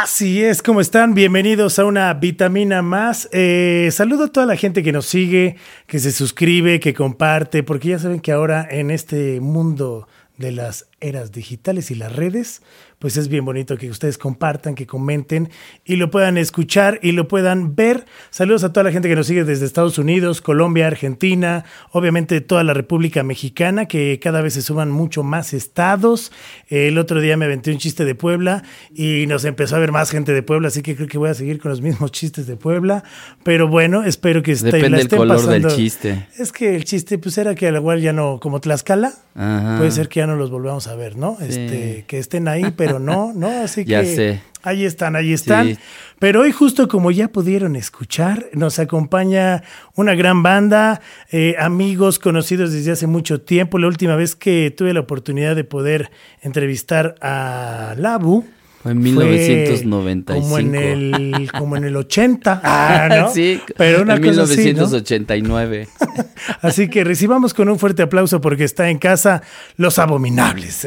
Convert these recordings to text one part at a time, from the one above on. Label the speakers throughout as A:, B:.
A: Así es, ¿cómo están? Bienvenidos a una vitamina más. Eh, saludo a toda la gente que nos sigue, que se suscribe, que comparte, porque ya saben que ahora en este mundo de las eras digitales y las redes, pues es bien bonito que ustedes compartan, que comenten y lo puedan escuchar y lo puedan ver. Saludos a toda la gente que nos sigue desde Estados Unidos, Colombia, Argentina, obviamente toda la República Mexicana, que cada vez se suman mucho más estados. El otro día me aventé un chiste de Puebla y nos empezó a ver más gente de Puebla, así que creo que voy a seguir con los mismos chistes de Puebla. Pero bueno, espero que
B: esté, Depende del color del chiste.
A: Es que el chiste pues era que al igual ya no, como Tlaxcala, puede ser que ya no los volvamos a ver, ¿no? Este, que estén ahí, pero pero no, no, así que
B: ya sé.
A: ahí están, ahí están. Pero hoy justo como ya pudieron escuchar, nos acompaña una gran banda, eh, amigos conocidos desde hace mucho tiempo. La última vez que tuve la oportunidad de poder entrevistar a Labu,
B: fue en 1995.
A: como en el, como en el 80. Ah, ¿no?
B: sí, pero una en 1989.
A: Así, así que recibamos con un fuerte aplauso porque está en casa Los Abominables.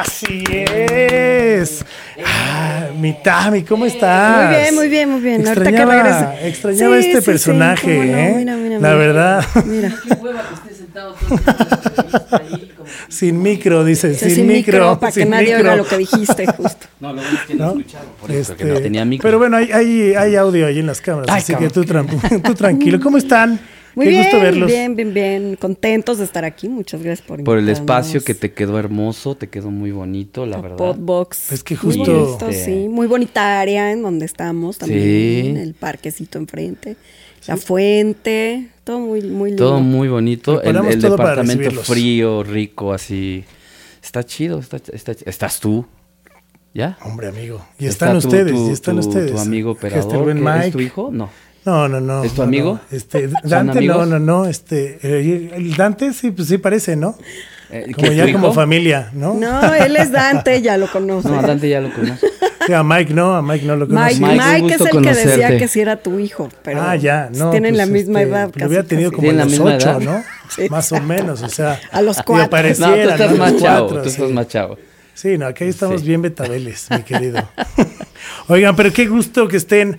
A: Así es. Ah, mi Tami, ¿cómo estás?
C: Muy bien, muy bien, muy bien.
A: Extrañaba, extrañaba este personaje, ¿eh? Mira, mira, La verdad. Mira. sin micro, dice, sin, micro.
C: para que nadie oiga lo que dijiste, justo.
B: No, lo que no escucharon, por eso, porque no este, tenía micro.
A: Pero bueno, hay, hay, hay audio ahí en las cámaras, así que tú, tú tranquilo. ¿Cómo están?
C: Muy bien, gusto verlos. Bien, bien, bien. Contentos de estar aquí. Muchas gracias por
B: Por el espacio que te quedó hermoso, te quedó muy bonito, la, verdad.
C: Podbox.
A: Es que justo.
C: Muy sí. Muy bonita área en donde estamos también. El parquecito enfrente. La fuente. Todo muy, muy lindo.
B: Todo muy bonito. El, el departamento frío, rico, así. Está chido. Está, estás tú. ¿Ya?
A: Hombre, amigo. Y están ustedes, y están ustedes.
B: Tu amigo operador, ¿es tu hijo? No.
A: No, no, no.
B: ¿Es tu amigo?
A: Este, Dante, no, no, no. Este, eh, el Dante sí, pues sí parece, ¿no? Eh, como ya como familia, ¿no?
C: No, él es Dante, ya lo conoce.
B: No, a Dante ya lo conoce.
A: Sí, a Mike no, a Mike no lo conoce.
C: Mike, Mike, es el que decía que sí era tu hijo, pero
A: ah, ya, no,
C: tienen la pues, misma este, edad.
A: Lo hubiera tenido como a los ocho, ¿no? Más o menos, o sea.
C: A los cuatro.
B: Apareciera, no, tú estás más chavo, tú estás más chavo.
A: Sí, no, aquí estamos bien betabeles, mi querido. Oigan, pero qué gusto que estén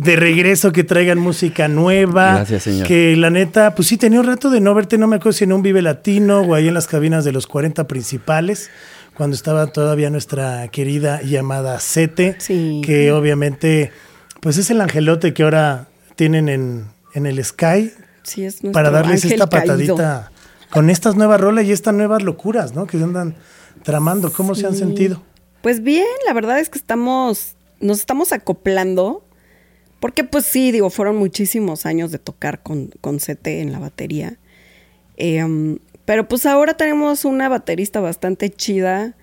A: de regreso, que traigan música nueva.
B: Gracias, señor.
A: Que la neta, pues sí, tenía un rato de no verte, no me acuerdo si en un Vive Latino o ahí en las cabinas de los 40 principales, cuando estaba todavía nuestra querida llamada Sete, que obviamente, pues es el angelote que ahora tienen en, en el Sky.
C: Sí, es
A: para darles esta patadita con estas nuevas rolas y estas nuevas locuras, ¿no? Que se andan tramando. ¿Cómo se han sentido?
C: Pues bien, la verdad es que estamos, nos estamos acoplando porque pues sí, digo, fueron muchísimos años de tocar con, con CT en la batería. Em, pero pues ahora tenemos una baterista bastante chida,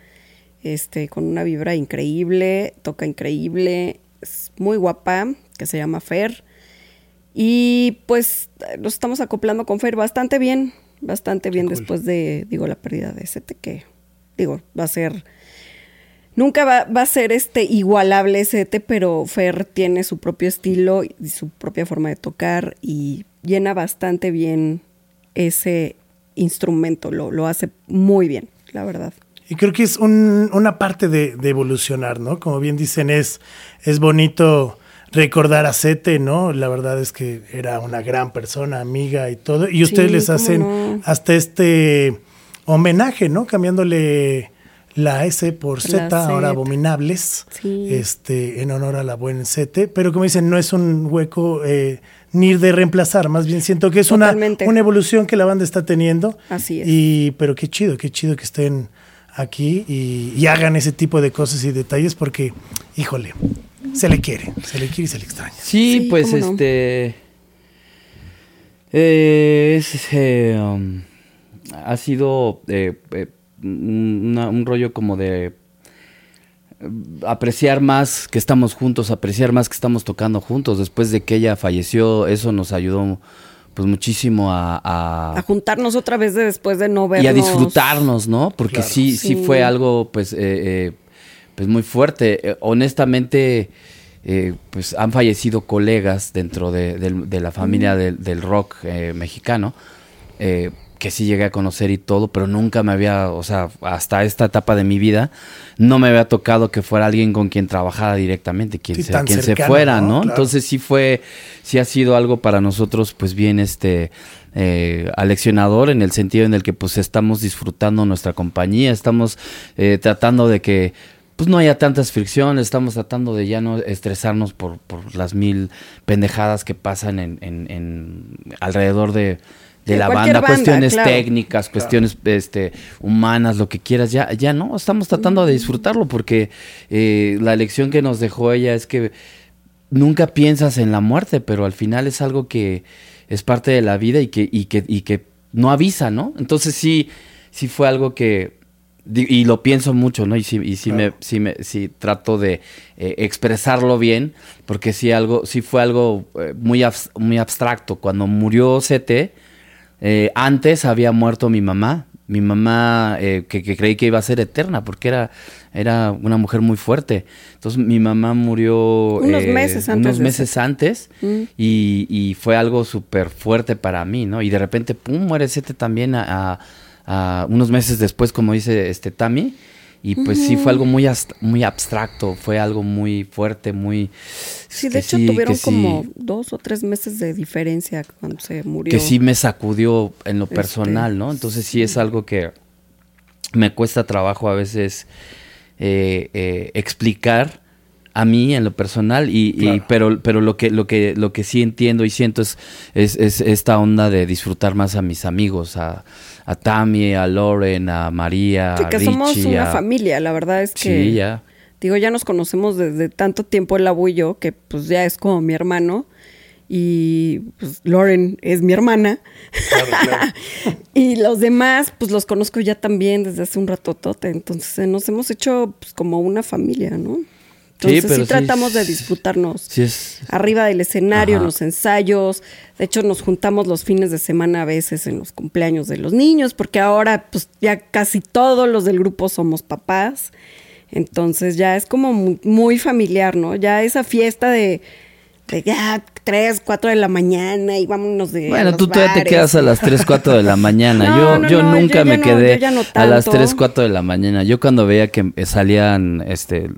C: este, con una vibra increíble, toca increíble, es muy guapa, que se llama Fer. Y pues nos estamos acoplando con Fer bastante bien, bastante bien después de, digo, la pérdida de CT, que digo, va a ser Nunca va, a ser este igualable Sete, pero Fer tiene su propio estilo y su propia forma de tocar y llena bastante bien ese instrumento, lo, lo hace muy bien, la verdad.
A: Y creo que es una parte de, evolucionar, ¿no? Como bien dicen, es, es bonito recordar a Sete, ¿no? La verdad es que era una gran persona, amiga y todo. Y ustedes les hacen hasta este homenaje, ¿no? Cambiándole la S por Z, ahora abominables, este, en honor a la buen Z, pero como dicen, no es un hueco eh, ni de reemplazar, más bien siento que es una, una evolución que la banda está teniendo.
C: Así es.
A: Y, pero qué chido, qué chido que estén aquí y, hagan ese tipo de cosas y detalles porque, híjole, se le quiere, se le quiere y se le extraña.
B: Sí, pues este... Eh, eh, um, ha sido un rollo como de eh, apreciar más que estamos juntos, apreciar más que estamos tocando juntos. Después de que ella falleció, eso nos ayudó pues muchísimo a,
C: a, juntarnos otra vez después de no vernos.
B: Y a disfrutarnos, ¿no? Porque sí, sí, fue algo, pues, eh, eh, pues muy fuerte. honestamente, pues han fallecido colegas dentro de, la familia del, del, rock mexicano que sí llegué a conocer y todo, pero nunca me había, o sea, hasta esta etapa de mi vida, no me había tocado que fuera alguien con quien trabajara directamente, quien, se, quien se fuera, ¿no? Entonces sí fue, sí ha sido algo para nosotros, pues bien, este, eh, aleccionador en el sentido en el que pues estamos disfrutando nuestra compañía, estamos eh, tratando de que pues no haya tantas fricciones, estamos tratando de ya no estresarnos por, por las mil pendejadas que pasan en, en, en alrededor de de, la banda, cuestiones técnicas, cuestiones este, humanas, lo que quieras, ya, ya no, estamos tratando de disfrutarlo porque eh, la lección que nos dejó ella es que nunca piensas en la muerte, pero al final es algo que es parte de la vida y que, y que, y que no avisa, ¿no? Entonces sí, sí fue algo que, y lo pienso mucho, ¿no? Y sí, y sí me, sí me, sí trato de eh, expresarlo bien, porque sí algo, sí fue algo eh, muy, muy abstracto. Cuando murió CT, eh, antes había muerto mi mamá, mi mamá eh, que, creí que iba a ser eterna porque era, era una mujer muy fuerte. Entonces mi mamá murió
C: unos eh, meses antes,
B: unos meses antes mm. y, fue algo súper fuerte para mí, ¿no? Y de repente, pum, muere Sete también a, unos meses después, como dice este Tami. Y pues sí fue algo muy, muy abstracto, fue algo muy fuerte, muy...
C: Sí, de hecho tuvieron como dos o tres meses de diferencia cuando se murió.
B: Que sí me sacudió en lo este, personal, ¿no? Entonces sí, es algo que me cuesta trabajo a veces eh, eh, explicar a mí en lo personal y, pero pero lo que lo que lo que sí entiendo y siento es, es, es esta onda de disfrutar más a mis amigos a a Tammy, a Lauren, a María,
C: sí, que somos una familia, la verdad es que...
B: Sí, ya.
C: Digo, ya nos conocemos desde tanto tiempo el abu y yo, que pues ya es como mi hermano. Y pues Lauren es mi hermana. Claro, claro. y los demás, pues los conozco ya también desde hace un ratotote. Entonces nos hemos hecho pues, como una familia, ¿no? Entonces sí, tratamos de disfrutarnos arriba del escenario, en los ensayos. De hecho, nos juntamos los fines de semana a veces en los cumpleaños de los niños, porque ahora pues ya casi todos los del grupo somos papás. Entonces ya es como muy, familiar, ¿no? Ya esa fiesta de, ya 3, 4 de la mañana y vámonos de.
B: Bueno, tú todavía te quedas a las 3, 4 de la mañana. yo yo nunca me quedé a las 3, 4 de la mañana. Yo cuando veía que salían este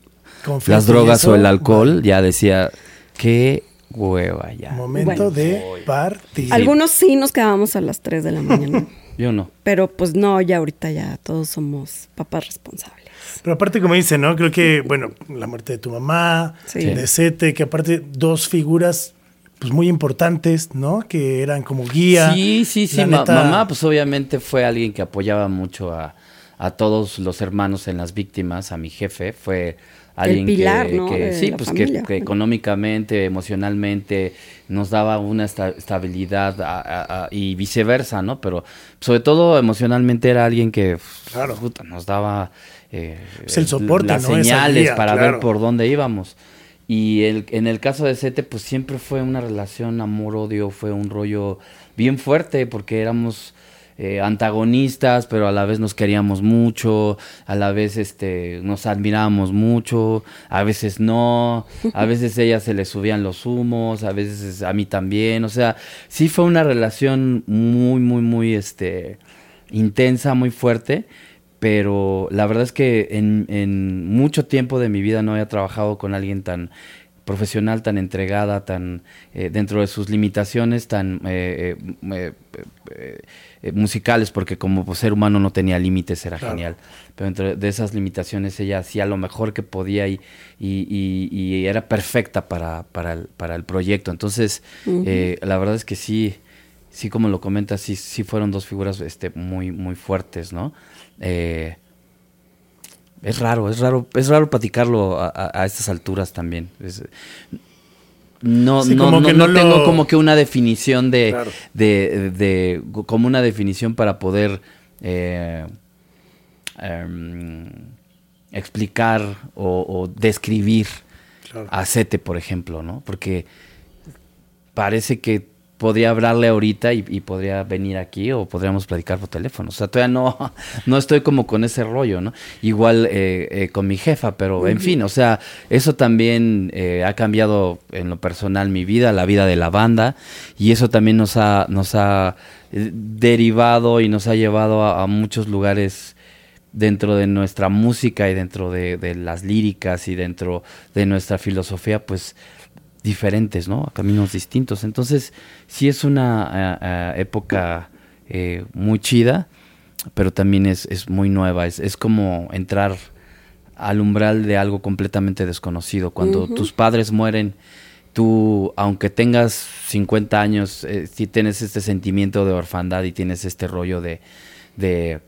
B: las drogas o el alcohol, ya decía, qué hueva ya.
A: Momento de partir.
C: Algunos sí nos quedábamos a las 3 de la mañana.
B: Yo no.
C: Pero pues no, ya ahorita ya todos somos papás responsables.
A: Pero aparte, como dice, ¿no? Creo que, bueno, la muerte de tu mamá, de Sete, que aparte dos figuras pues muy importantes, ¿no? Que eran como guía.
B: Sí, sí, sí. mamá, pues obviamente fue alguien que apoyaba mucho a, a todos los hermanos en las víctimas, a mi jefe. Fue alguien que, sí, pues que, económicamente, emocionalmente nos daba una estabilidad y viceversa, ¿no? Pero sobre todo emocionalmente era alguien que nos daba eh,
A: pues el soporte,
B: las señales para ver por dónde íbamos. Y el, en el caso de Sete, pues siempre fue una relación amor-odio, fue un rollo bien fuerte porque éramos eh, antagonistas, pero a la vez nos queríamos mucho, a la vez este, nos admirábamos mucho, a veces no, a veces ella se le subían los humos, a veces a mí también, o sea, sí fue una relación muy, muy, muy este, intensa, muy fuerte, pero la verdad es que en, en mucho tiempo de mi vida no había trabajado con alguien tan profesional tan entregada, tan eh, dentro de sus limitaciones, tan eh, eh, musicales, porque como pues, ser humano no tenía límites, era genial. Pero entre de esas limitaciones ella hacía lo mejor que podía y, y, era perfecta para, para, el, para el proyecto. Entonces, la verdad es que sí, sí como lo comentas, sí, sí fueron dos figuras este, muy, muy fuertes, ¿no? Eh, es raro, es raro, es raro platicarlo a, estas alturas también. no, no, no, tengo como que una definición de, de, como una definición para poder eh, em, explicar o, describir a Sete, por ejemplo, ¿no? Porque parece que podría hablarle ahorita y, podría venir aquí o podríamos platicar por teléfono. O sea, todavía no, no estoy como con ese rollo, ¿no? Igual eh, eh, con mi jefa, pero en fin, o sea, eso también eh, ha cambiado en lo personal mi vida, la vida de la banda, y eso también nos ha, nos ha derivado y nos ha llevado a, muchos lugares dentro de nuestra música y dentro de, de las líricas y dentro de nuestra filosofía, pues diferentes, ¿no? Caminos distintos. Entonces, sí es una eh, eh, época eh, muy chida, pero también es, es muy nueva. Es, es, como entrar al umbral de algo completamente desconocido. Cuando tus padres mueren, tú, aunque tengas 50 años, sí tienes este sentimiento de orfandad y tienes este rollo de...
A: de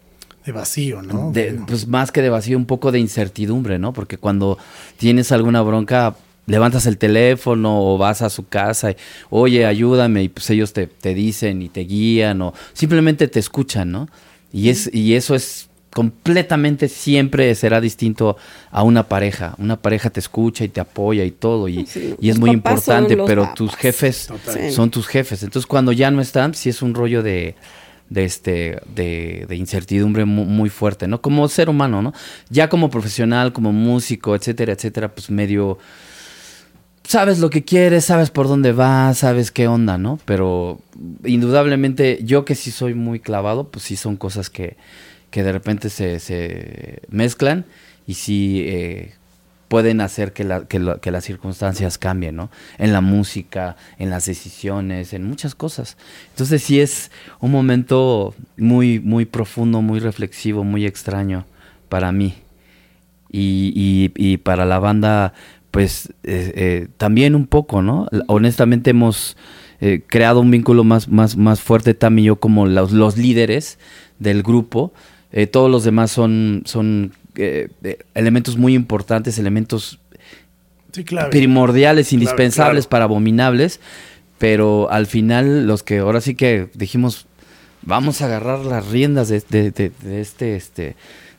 A: de vacío, ¿no?
B: De, pues más que de vacío, un poco de incertidumbre, ¿no? Porque cuando tienes alguna bronca, levantas el teléfono o vas a su casa y, oye, ayúdame, y pues ellos te, dicen y te guían o simplemente te escuchan, ¿no? Y, es, y eso es completamente siempre será distinto a una pareja. Una pareja te escucha y te apoya y todo, y, y es muy importante, pero tus jefes son tus jefes. Entonces cuando ya no están, sí es un rollo de, de este de, de incertidumbre muy, muy, fuerte, ¿no? Como ser humano, ¿no? Ya como profesional, como músico, etcétera, etcétera, pues medio sabes lo que quieres, sabes por dónde vas, sabes qué onda, ¿no? Pero indudablemente yo que sí soy muy clavado, pues sí son cosas que, que de repente se, se mezclan y sí eh, pueden hacer que, la, que, las circunstancias cambien, ¿no? En la música, en las decisiones, en muchas cosas. Entonces sí es un momento muy, muy profundo, muy reflexivo, muy extraño para mí. Y, y para la banda pues eh, eh, también un poco, ¿no? Honestamente hemos eh, creado un vínculo más, más, más fuerte, Tam y yo, como los, los líderes del grupo. todos los demás son, son elementos muy importantes, elementos primordiales, indispensables para abominables, pero al final los que ahora sí que dijimos, vamos a agarrar las riendas de, de, de este, este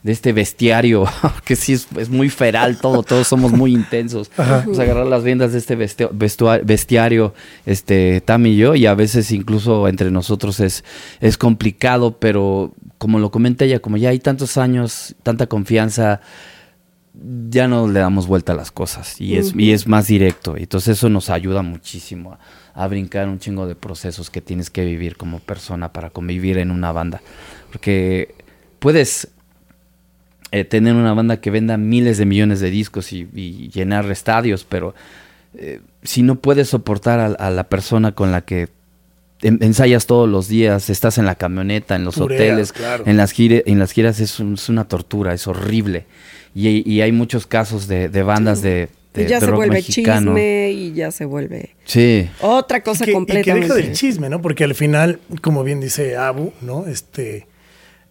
B: de este bestiario, que sí es, muy feral todo, todos somos muy intensos. Vamos a agarrar las riendas de este bestiario, este, Tam y yo, y a veces incluso entre nosotros es, es complicado, pero como lo comenta ella, como ya hay tantos años, tanta confianza, ya no le damos vuelta a las cosas y es, y es más directo. Entonces eso nos ayuda muchísimo a, a, brincar un chingo de procesos que tienes que vivir como persona para convivir en una banda. Porque puedes eh, tener una banda que venda miles de millones de discos y, llenar estadios, pero eh, si no puedes soportar a, la persona con la que ensayas todos los días, estás en la camioneta, en los hoteles, en, las en las giras, es, una tortura, es horrible. Y, hay muchos casos de, bandas de,
C: y ya se vuelve chisme y ya se vuelve
B: sí.
C: otra cosa completamente.
A: Y que deja del chisme, ¿no? Porque al final, como bien dice Abu, ¿no? Este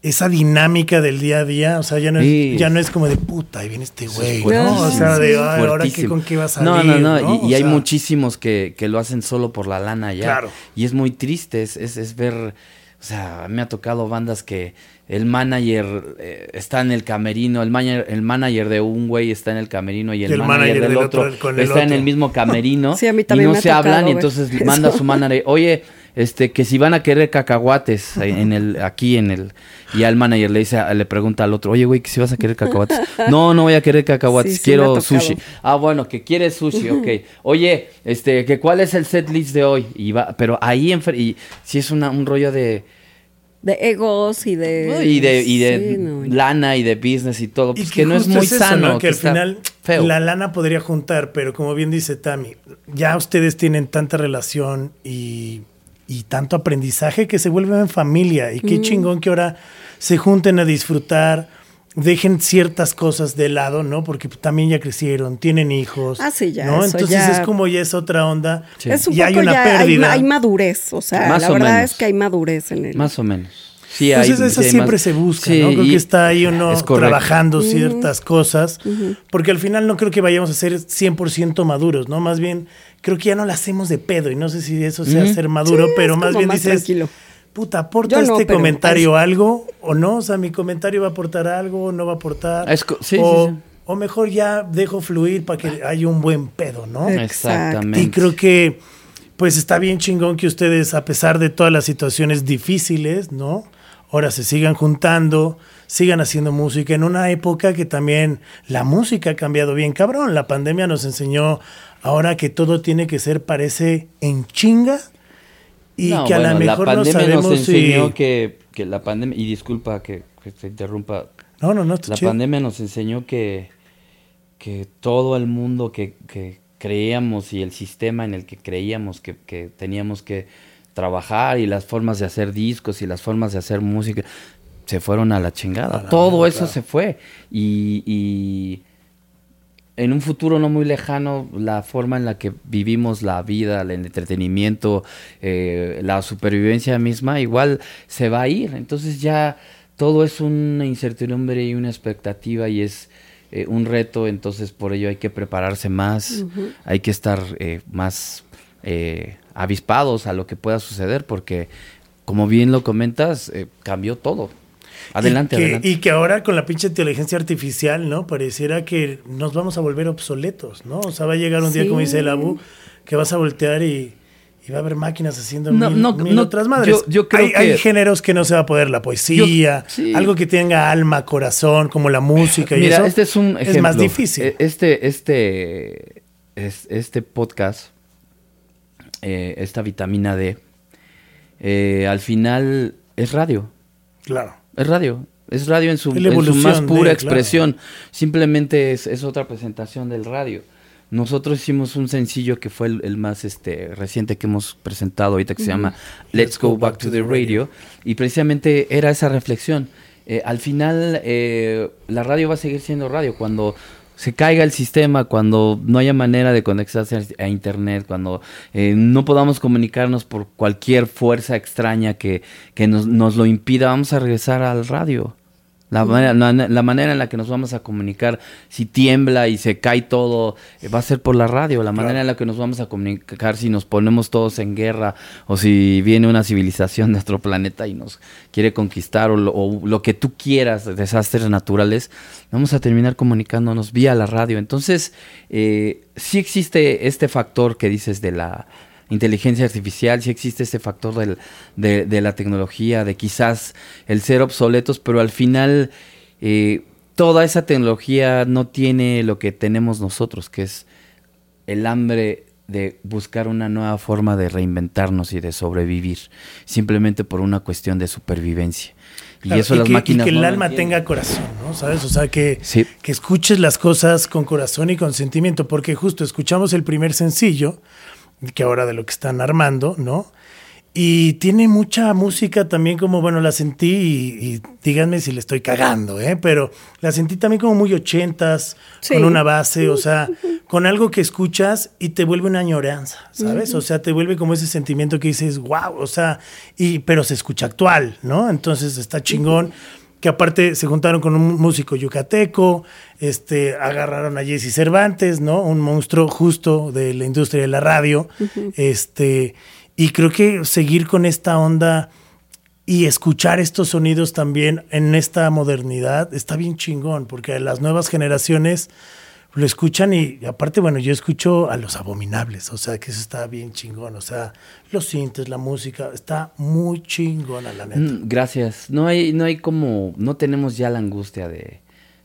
A: esa dinámica del día a día, o sea, ya no es, ya no es como de puta, ahí viene este güey, ¿no? O sea, de ahora qué, con qué vas a
B: No, no, no, y, hay muchísimos que, que, lo hacen solo por la lana ya. Claro. Y es muy triste, es, es, ver, o sea, me ha tocado bandas que el manager eh, está en el camerino, el manager, el manager de un güey está en el camerino y el, manager, del, otro, está en el mismo camerino sí, a mí también y no se hablan y entonces manda a su manager, oye, este, que si van a querer cacahuates en el, aquí en el, y al manager le dice, le pregunta al otro, oye, güey, que si vas a querer cacahuates. no, no voy a querer cacahuates, quiero sushi. Ah, bueno, que quieres sushi, ok. Oye, este, que cuál es el set list de hoy. Y va, pero ahí, en, y si es una, un rollo de,
C: de egos y de
B: y de, y de lana y de business y todo pues que, no es muy sano
A: que, al final la lana podría juntar pero como bien dice Tami ya ustedes tienen tanta relación y y tanto aprendizaje que se vuelven familia. Y qué chingón que ahora se junten a disfrutar, dejen ciertas cosas de lado, ¿no? Porque también ya crecieron, tienen hijos.
C: Ah, sí, ya.
A: ¿no? Entonces es como ya es otra onda.
C: Es un y hay una pérdida. Hay, madurez, o sea, la verdad es que hay madurez en el.
B: Más o menos.
A: Sí, pues eso siempre se busca, ¿no? Creo que está ahí uno trabajando ciertas cosas, porque al final no creo que vayamos a ser 100% maduros, ¿no? Más bien creo que ya no la hacemos de pedo y no sé si eso sea ser maduro, pero más bien dices, puta, ¿aporta este comentario algo o no? O sea, mi comentario va a aportar algo o no va a aportar. o, o mejor ya dejo fluir para que haya un buen pedo, ¿no?
B: Exactamente.
A: Y creo que pues está bien chingón que ustedes, a pesar de todas las situaciones difíciles, ¿no? Ahora se sigan juntando, sigan haciendo música en una época que también la música ha cambiado bien cabrón. La pandemia nos enseñó ahora que todo tiene que ser, parece, en chinga y que a lo mejor
B: la
A: no sabemos
B: nos enseñó que, que, la pandemia, y disculpa que, que se interrumpa,
A: no, no, no,
B: la pandemia nos enseñó que, que todo el mundo que, que creíamos y el sistema en el que creíamos que, que teníamos que trabajar y las formas de hacer discos y las formas de hacer música se fueron a la chingada. Todo eso se fue. Y, y, en un futuro no muy lejano, la forma en la que vivimos la vida, el entretenimiento, eh, la supervivencia misma, igual se va a ir. Entonces ya todo es una incertidumbre y una expectativa y es eh, un reto, entonces por ello hay que prepararse más, hay que estar eh, más avispados a lo que pueda suceder, porque como bien lo comentas, cambió todo. Adelante,
A: y que,
B: adelante.
A: Y que ahora con la pinche inteligencia artificial, ¿no? Pareciera que nos vamos a volver obsoletos, ¿no? O sea, va a llegar un día, como dice el Abu, que vas a voltear y, y va a haber máquinas haciendo
B: no,
A: mil,
B: no,
A: mil
B: no,
A: otras madres.
B: Yo, yo creo
A: hay,
B: que...
A: hay, géneros que no se va a poder, la poesía, yo, sí. algo que tenga alma, corazón, como la música y
B: Mira,
A: eso.
B: este es un ejemplo.
A: Es más difícil.
B: Este, este, este podcast, eh, esta vitamina D, eh, al final es radio.
A: Claro.
B: Es radio. Es radio en su, en su más pura de, expresión. Claro. Simplemente es, es, otra presentación del radio. Nosotros hicimos un sencillo que fue el, el más este, reciente que hemos presentado ahorita que se llama Let's Go Back to the Radio. Y precisamente era esa reflexión. Eh, al final, eh, la radio va a seguir siendo radio. Cuando se caiga el sistema, cuando no haya manera de conectarse a internet, cuando eh, no podamos comunicarnos por cualquier fuerza extraña que, que nos, nos, lo impida, vamos a regresar al radio. La, uh -huh. manera, la, la, manera en la que nos vamos a comunicar, si tiembla y se cae todo, eh, va a ser por la radio. La manera claro. en la que nos vamos a comunicar si nos ponemos todos en guerra o si viene una civilización de otro planeta y nos quiere conquistar o lo, o lo que tú quieras, desastres naturales, vamos a terminar comunicándonos vía la radio. Entonces, eh, sí existe este factor que dices de la inteligencia artificial, sí existe este factor del, de, de, la tecnología, de quizás el ser obsoletos, pero al final eh, toda esa tecnología no tiene lo que tenemos nosotros, que es el hambre de buscar una nueva forma de reinventarnos y de sobrevivir, simplemente por una cuestión de supervivencia. Y eso
A: y
B: las
A: que,
B: máquinas.
A: Y que el
B: no
A: alma tenga corazón, ¿no? ¿Sabes? O sea, que, sí. que escuches las cosas con corazón y con sentimiento, porque justo escuchamos el primer sencillo, que ahora de lo que están armando, ¿no? Y tiene mucha música también como, bueno, la sentí y, y díganme si le estoy cagando, ¿eh? Pero la sentí también como muy ochentas, sí. con una base, o sea, con algo que escuchas y te vuelve una añoranza, ¿sabes? Uh -huh. O sea, te vuelve como ese sentimiento que dices, wow, o sea, y, pero se escucha actual, ¿no? Entonces está chingón. Uh -huh que aparte se juntaron con un músico yucateco, este, agarraron a Jesse Cervantes, ¿no? Un monstruo justo de la industria de la radio, uh -huh. este, y creo que seguir con esta onda y escuchar estos sonidos también en esta modernidad está bien chingón, porque las nuevas generaciones lo escuchan y aparte, bueno, yo escucho a los abominables, o sea, que eso está bien chingón, o sea, los sintes, la música, está muy chingón a la neta.
B: Mm, gracias. No hay, no hay como, no tenemos ya la angustia de,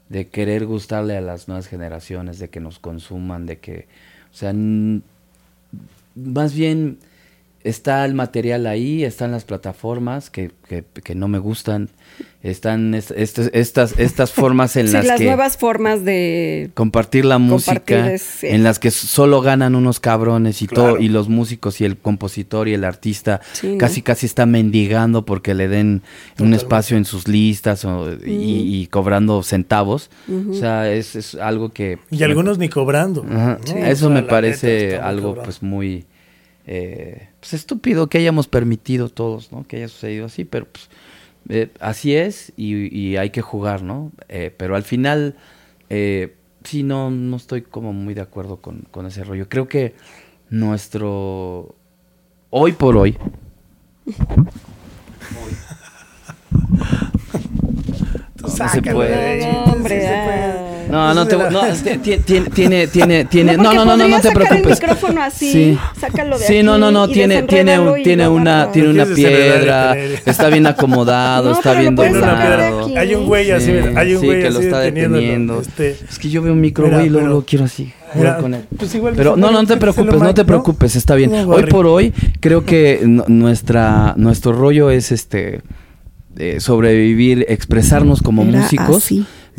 B: de querer gustarle a las nuevas generaciones, de que nos consuman, de que, o sea, más bien está el material ahí, están las plataformas que, que, que no me gustan, están est est estas, estas formas en
C: sí,
B: las,
C: las
B: que...
C: nuevas formas de...
B: Compartir la música, en las que solo ganan unos cabrones y
A: Claro.
B: todo, y los músicos y el compositor y el artista
C: Sí, ¿no?
B: casi casi está mendigando porque le den un espacio en sus listas o- y, y cobrando centavos. O sea, es, es algo que...
A: Y algunos ni cobrando.
B: Ajá,
A: ¿no?
B: Eso
A: O sea,
B: me parece algo pues muy eh, pues estúpido que hayamos permitido todos, ¿no? Que haya sucedido así, pero pues eh, así es y, y hay que jugar, ¿no? Eh, pero al final eh, sí no, no estoy como muy de acuerdo con, con ese rollo. Creo que nuestro hoy por hoy
A: Tú
B: se
A: sácalo,
B: puede.
A: de ahí,
C: No,
A: sí
C: hombre,
A: se puede.
B: No, no te no, tiene tiene tiene tiene
C: no,
B: no, no, no, no te preocupes.
C: el micrófono así, sí. sácalo de
B: Sí, no, no, no, tiene tiene un, tiene una tiene una piedra, está bien acomodado, está bien
A: doblado. Hay un güey así, hay un güey
B: que lo está deteniendo. Este, es que yo veo un micro güey y luego lo quiero así. Con él. Pues pero no, no te preocupes, no te preocupes, está bien. Hoy por hoy creo que nuestra nuestro rollo es este sobrevivir, expresarnos como músicos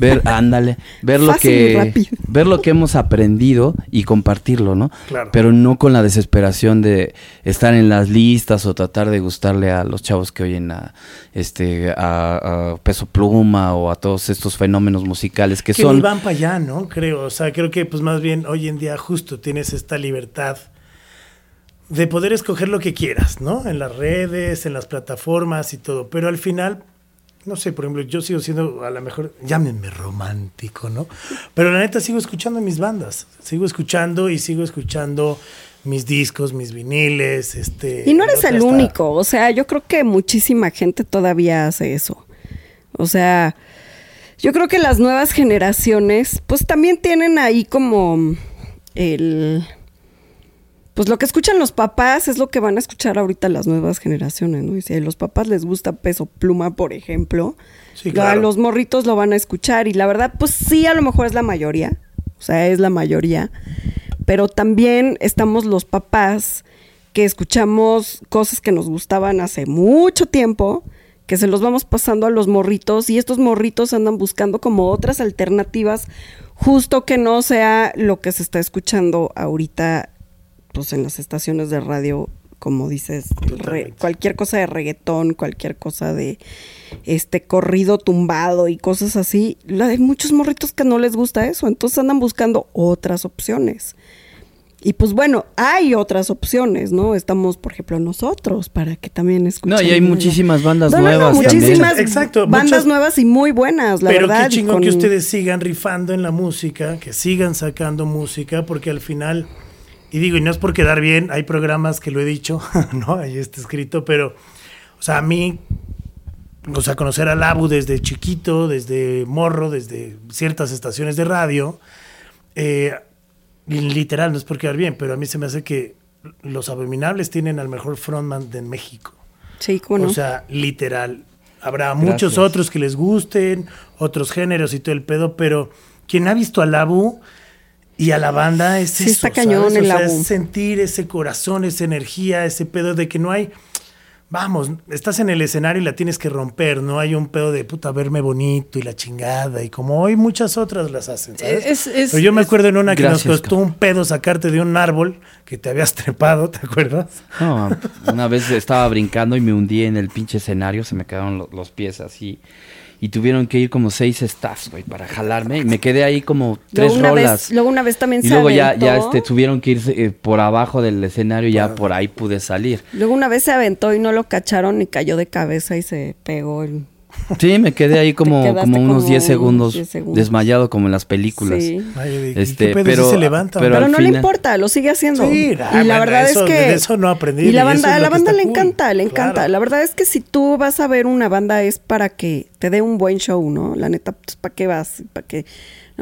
B: ver, ándale, ver lo que ver lo que hemos aprendido y compartirlo, ¿no?
A: Claro.
B: Pero no con la desesperación de estar en las listas o tratar de gustarle a los chavos que oyen a este a, Peso Pluma o a todos estos fenómenos musicales que, son
A: Que van para allá, ¿no? Creo, o sea, creo que pues más bien hoy en día justo tienes esta libertad de poder escoger lo que quieras, ¿no? En las redes, en las plataformas y todo, pero al final no sé, por ejemplo, yo sigo siendo, a lo mejor, llámenme romántico, ¿no? Pero la neta sigo escuchando mis bandas, sigo escuchando y sigo escuchando mis discos, mis viniles, este...
C: Y no eres el único, o sea, yo creo que muchísima gente todavía hace eso. O sea, yo creo que las nuevas generaciones, pues también tienen ahí como el pues lo que escuchan los papás es lo que van a escuchar ahorita las nuevas generaciones, ¿no? Y si a los papás les gusta peso pluma, por ejemplo, a los morritos lo van a escuchar. Y la verdad, pues sí, a lo mejor es la mayoría. O sea, es la mayoría. Pero también estamos los papás que escuchamos cosas que nos gustaban hace mucho tiempo, que se los vamos pasando a los morritos y estos morritos andan buscando como otras alternativas, justo que no sea lo que se está escuchando ahorita pues en las estaciones de radio, como dices, cualquier cosa de reggaetón, cualquier cosa de este corrido tumbado y cosas así, hay muchos morritos que no les gusta eso, entonces andan buscando otras opciones. Y pues bueno, hay otras opciones, ¿no? Estamos, por ejemplo, nosotros para que también escuchen.
B: No, y hay muchísimas bandas nuevas.
C: muchísimas Exacto, bandas nuevas y muy buenas, la
A: Pero
C: verdad.
A: Pero qué chingón que ustedes sigan rifando en la música, que sigan sacando música, porque al final y digo, y no es por quedar bien, hay programas que lo he dicho, ¿no? Ahí está escrito, pero, o sea, a mí, o sea, conocer a Labu desde chiquito, desde morro, desde ciertas estaciones de radio, eh, literal, no es por quedar bien, pero a mí se me hace que los abominables tienen al mejor frontman de México.
C: Sí, ¿cómo
A: O sea, literal. Habrá muchos otros que les gusten, otros géneros y todo el pedo, pero quien ha visto a Labu y a la banda es
C: sí, está cañón
A: en
C: la
A: es sentir ese corazón, esa energía, ese pedo de que no hay vamos, estás en el escenario y la tienes que romper, no hay un pedo de puta verme bonito y la chingada, y como hoy muchas otras las hacen, ¿sabes? Pero yo me acuerdo en una que nos costó un pedo sacarte de un árbol que te habías trepado, ¿te acuerdas?
B: No, una vez estaba brincando y me hundí en el pinche escenario, se me quedaron los pies así y tuvieron que ir como seis staffs, güey, para jalarme. Y me quedé ahí como tres rolas.
C: luego una vez también
B: y luego ya, ya este, tuvieron que ir eh, por abajo del escenario y ya por ahí pude salir.
C: Luego una vez se aventó y no lo cacharon y cayó de cabeza y se pegó el
B: Sí, me quedé ahí como, como unos 10 segundos, desmayado como en las películas. Sí.
A: este, pero, se levanta?
C: pero, no le importa, lo sigue haciendo. Sí, y la verdad es que
A: eso no aprendí.
C: Y la banda, la banda le encanta, le encanta. La verdad es que si tú vas a ver una banda es para que te dé un buen show, ¿no? La neta, pues, ¿para qué vas? ¿Para qué?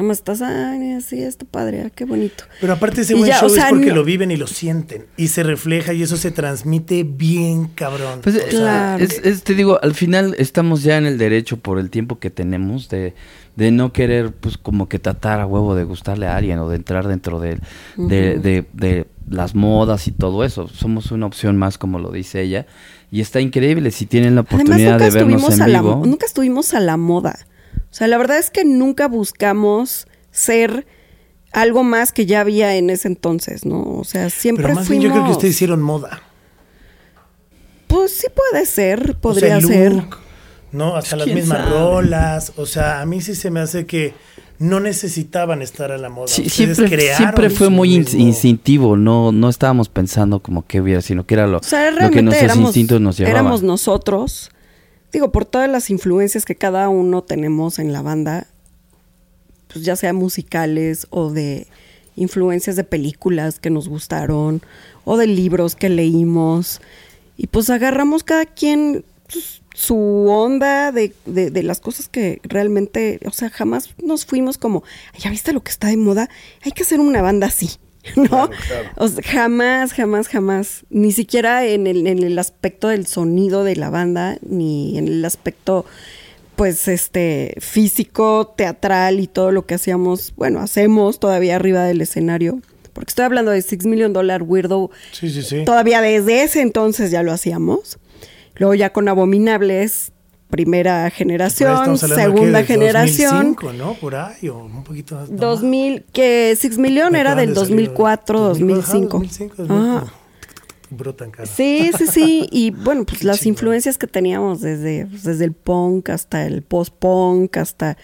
C: Nada más estás, ay, así, está padre, ah, qué bonito.
A: Pero aparte ese buen show es porque lo viven y lo sienten. Y se refleja y eso se transmite bien cabrón.
B: Pues claro. es, te digo, al final estamos ya en el derecho por el tiempo que tenemos de, de no querer, pues como que tratar a huevo de gustarle a alguien o de entrar dentro de, de, de, las modas y todo eso. Somos una opción más, como lo dice ella. Y está increíble si tienen la oportunidad de vernos en vivo.
C: nunca estuvimos a la moda. O sea, la verdad es que nunca buscamos ser algo más que ya había en ese entonces, ¿no? O sea, siempre Pero más fuimos...
A: yo creo que ustedes hicieron moda.
C: Pues sí puede ser, podría ser.
A: ¿no? Hasta las mismas rolas. O sea, a mí sí se me hace que no necesitaban estar a la moda. Sí,
B: siempre, siempre fue muy instintivo, no, no estábamos pensando como que hubiera, sino que era lo, lo que nuestros instintos nos llevaban.
C: Éramos nosotros digo, por todas las influencias que cada uno tenemos en la banda, pues ya sea musicales o de influencias de películas que nos gustaron o de libros que leímos y pues agarramos cada quien pues, su onda de, de, las cosas que realmente, o sea, jamás nos fuimos como, ya viste lo que está de moda, hay que hacer una banda así. ¿No? O sea, jamás, jamás, jamás. Ni siquiera en el, en el aspecto del sonido de la banda, ni en el aspecto, pues, este, físico, teatral y todo lo que hacíamos, bueno, hacemos todavía arriba del escenario. Porque estoy hablando de Six Million Dollar Weirdo.
A: Sí, sí, sí.
C: Todavía desde ese entonces ya lo hacíamos. Luego ya con Abominables, primera generación, segunda generación.
A: 2005, ¿no? Por ahí, o un poquito más.
C: 2000, que Six Million era del 2004, 2005. 2005
A: brotan cara.
C: Sí, sí, sí. Y bueno, pues las influencias que teníamos desde, pues, desde el punk hasta el post-punk, hasta